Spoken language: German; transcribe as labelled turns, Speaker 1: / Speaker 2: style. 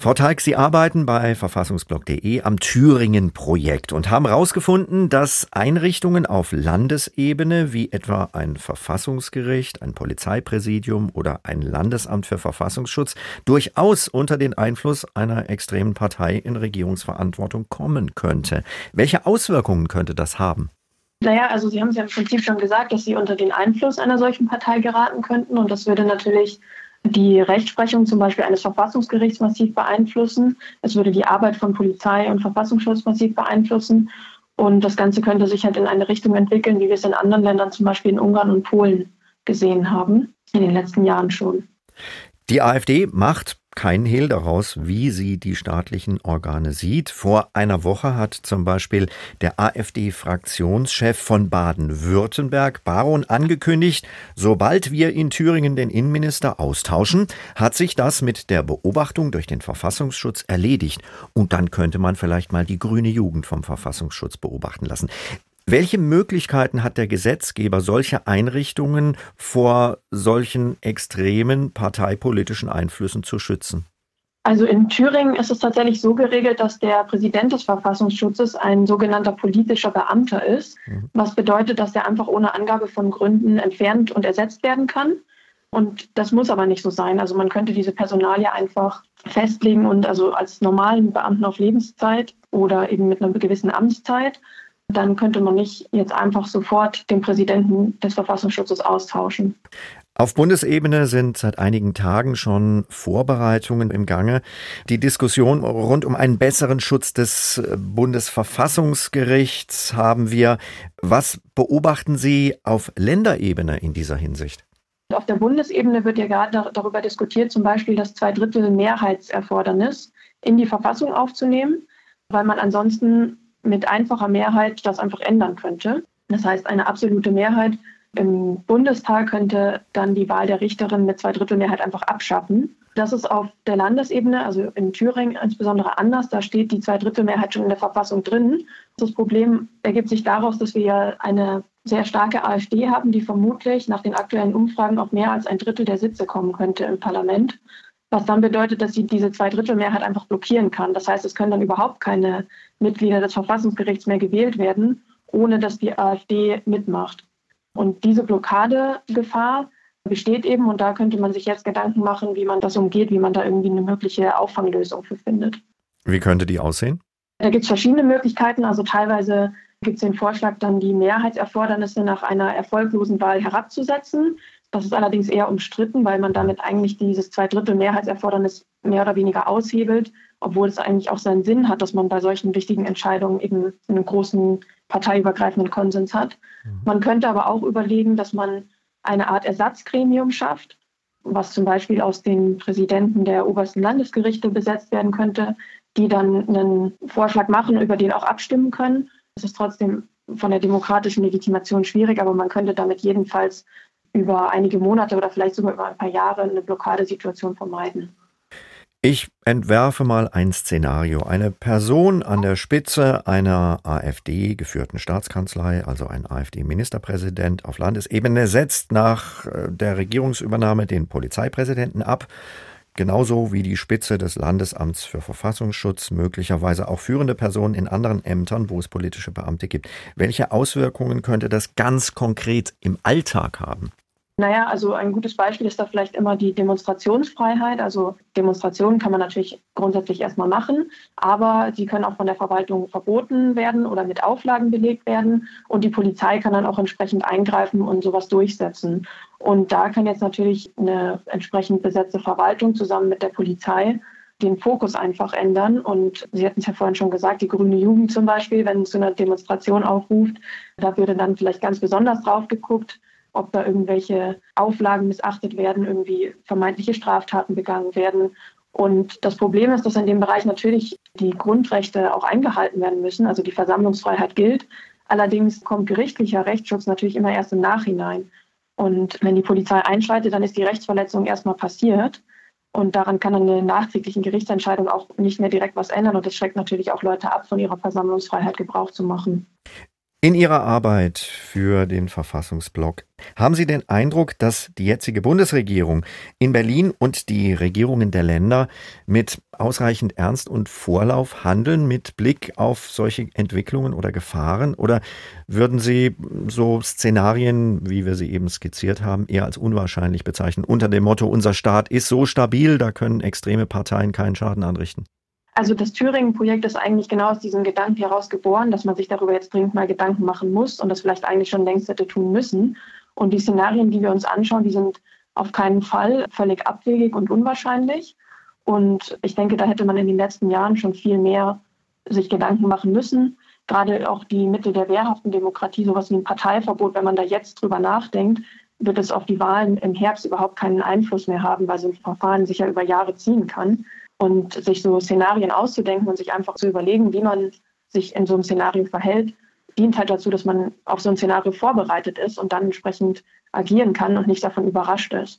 Speaker 1: Frau Teig, Sie arbeiten bei verfassungsblog.de am Thüringen-Projekt und haben herausgefunden, dass Einrichtungen auf Landesebene wie etwa ein Verfassungsgericht, ein Polizeipräsidium oder ein Landesamt für Verfassungsschutz durchaus unter den Einfluss einer extremen Partei in Regierungsverantwortung kommen könnte. Welche Auswirkungen könnte das haben?
Speaker 2: Naja, also Sie haben es ja im Prinzip schon gesagt, dass Sie unter den Einfluss einer solchen Partei geraten könnten und das würde natürlich die Rechtsprechung zum Beispiel eines Verfassungsgerichts massiv beeinflussen. Es würde die Arbeit von Polizei und Verfassungsschutz massiv beeinflussen. Und das Ganze könnte sich halt in eine Richtung entwickeln, wie wir es in anderen Ländern, zum Beispiel in Ungarn und Polen, gesehen haben, in den letzten Jahren schon.
Speaker 1: Die AfD macht kein Hehl daraus, wie sie die staatlichen Organe sieht. Vor einer Woche hat zum Beispiel der AfD-Fraktionschef von Baden-Württemberg, Baron, angekündigt, sobald wir in Thüringen den Innenminister austauschen, hat sich das mit der Beobachtung durch den Verfassungsschutz erledigt. Und dann könnte man vielleicht mal die grüne Jugend vom Verfassungsschutz beobachten lassen. Welche Möglichkeiten hat der Gesetzgeber, solche Einrichtungen vor solchen extremen parteipolitischen Einflüssen zu schützen?
Speaker 2: Also in Thüringen ist es tatsächlich so geregelt, dass der Präsident des Verfassungsschutzes ein sogenannter politischer Beamter ist, mhm. was bedeutet, dass er einfach ohne Angabe von Gründen entfernt und ersetzt werden kann. Und das muss aber nicht so sein. Also man könnte diese Personalie einfach festlegen und also als normalen Beamten auf Lebenszeit oder eben mit einer gewissen Amtszeit dann könnte man nicht jetzt einfach sofort den Präsidenten des Verfassungsschutzes austauschen.
Speaker 1: Auf Bundesebene sind seit einigen Tagen schon Vorbereitungen im Gange. Die Diskussion rund um einen besseren Schutz des Bundesverfassungsgerichts haben wir. Was beobachten Sie auf Länderebene in dieser Hinsicht?
Speaker 2: Auf der Bundesebene wird ja gerade darüber diskutiert, zum Beispiel das Zweidrittel-Mehrheitserfordernis in die Verfassung aufzunehmen, weil man ansonsten mit einfacher Mehrheit das einfach ändern könnte. Das heißt, eine absolute Mehrheit im Bundestag könnte dann die Wahl der Richterin mit Zweidrittelmehrheit einfach abschaffen. Das ist auf der Landesebene, also in Thüringen insbesondere anders. Da steht die Zweidrittelmehrheit schon in der Verfassung drin. Das Problem ergibt sich daraus, dass wir ja eine sehr starke AfD haben, die vermutlich nach den aktuellen Umfragen auf mehr als ein Drittel der Sitze kommen könnte im Parlament was dann bedeutet, dass sie diese Zweidrittelmehrheit einfach blockieren kann. Das heißt, es können dann überhaupt keine Mitglieder des Verfassungsgerichts mehr gewählt werden, ohne dass die AfD mitmacht. Und diese Blockadegefahr besteht eben und da könnte man sich jetzt Gedanken machen, wie man das umgeht, wie man da irgendwie eine mögliche Auffanglösung für findet.
Speaker 1: Wie könnte die aussehen?
Speaker 2: Da gibt es verschiedene Möglichkeiten. Also teilweise gibt es den Vorschlag, dann die Mehrheitserfordernisse nach einer erfolglosen Wahl herabzusetzen. Das ist allerdings eher umstritten, weil man damit eigentlich dieses Zweidrittel-Mehrheitserfordernis mehr oder weniger aushebelt, obwohl es eigentlich auch seinen Sinn hat, dass man bei solchen wichtigen Entscheidungen eben einen großen parteiübergreifenden Konsens hat. Mhm. Man könnte aber auch überlegen, dass man eine Art Ersatzgremium schafft, was zum Beispiel aus den Präsidenten der obersten Landesgerichte besetzt werden könnte, die dann einen Vorschlag machen, über den auch abstimmen können. Das ist trotzdem von der demokratischen Legitimation schwierig, aber man könnte damit jedenfalls über einige Monate oder vielleicht sogar über ein paar Jahre eine Blockadesituation vermeiden.
Speaker 1: Ich entwerfe mal ein Szenario. Eine Person an der Spitze einer AfD geführten Staatskanzlei, also ein AfD-Ministerpräsident auf Landesebene, setzt nach äh, der Regierungsübernahme den Polizeipräsidenten ab, genauso wie die Spitze des Landesamts für Verfassungsschutz, möglicherweise auch führende Personen in anderen Ämtern, wo es politische Beamte gibt. Welche Auswirkungen könnte das ganz konkret im Alltag haben?
Speaker 2: Naja, also ein gutes Beispiel ist da vielleicht immer die Demonstrationsfreiheit. Also Demonstrationen kann man natürlich grundsätzlich erstmal machen, aber sie können auch von der Verwaltung verboten werden oder mit Auflagen belegt werden. Und die Polizei kann dann auch entsprechend eingreifen und sowas durchsetzen. Und da kann jetzt natürlich eine entsprechend besetzte Verwaltung zusammen mit der Polizei den Fokus einfach ändern. Und Sie hatten es ja vorhin schon gesagt, die grüne Jugend zum Beispiel, wenn zu einer Demonstration aufruft, da würde dann vielleicht ganz besonders drauf geguckt, ob da irgendwelche Auflagen missachtet werden, irgendwie vermeintliche Straftaten begangen werden. Und das Problem ist, dass in dem Bereich natürlich die Grundrechte auch eingehalten werden müssen. Also die Versammlungsfreiheit gilt. Allerdings kommt gerichtlicher Rechtsschutz natürlich immer erst im Nachhinein. Und wenn die Polizei einschreitet, dann ist die Rechtsverletzung erstmal passiert. Und daran kann eine nachträgliche Gerichtsentscheidung auch nicht mehr direkt was ändern. Und das schreckt natürlich auch Leute ab, von ihrer Versammlungsfreiheit Gebrauch zu machen.
Speaker 1: In Ihrer Arbeit für den Verfassungsblock haben Sie den Eindruck, dass die jetzige Bundesregierung in Berlin und die Regierungen der Länder mit ausreichend Ernst und Vorlauf handeln mit Blick auf solche Entwicklungen oder Gefahren? Oder würden Sie so Szenarien, wie wir sie eben skizziert haben, eher als unwahrscheinlich bezeichnen, unter dem Motto, unser Staat ist so stabil, da können extreme Parteien keinen Schaden anrichten?
Speaker 2: Also das Thüringen-Projekt ist eigentlich genau aus diesem Gedanken heraus geboren, dass man sich darüber jetzt dringend mal Gedanken machen muss und das vielleicht eigentlich schon längst hätte tun müssen. Und die Szenarien, die wir uns anschauen, die sind auf keinen Fall völlig abwegig und unwahrscheinlich. Und ich denke, da hätte man in den letzten Jahren schon viel mehr sich Gedanken machen müssen. Gerade auch die Mittel der wehrhaften Demokratie, sowas wie ein Parteiverbot, wenn man da jetzt drüber nachdenkt, wird es auf die Wahlen im Herbst überhaupt keinen Einfluss mehr haben, weil so ein Verfahren sich ja über Jahre ziehen kann. Und sich so Szenarien auszudenken und sich einfach zu überlegen, wie man sich in so einem Szenario verhält, dient halt dazu, dass man auf so ein Szenario vorbereitet ist und dann entsprechend agieren kann und nicht davon überrascht ist.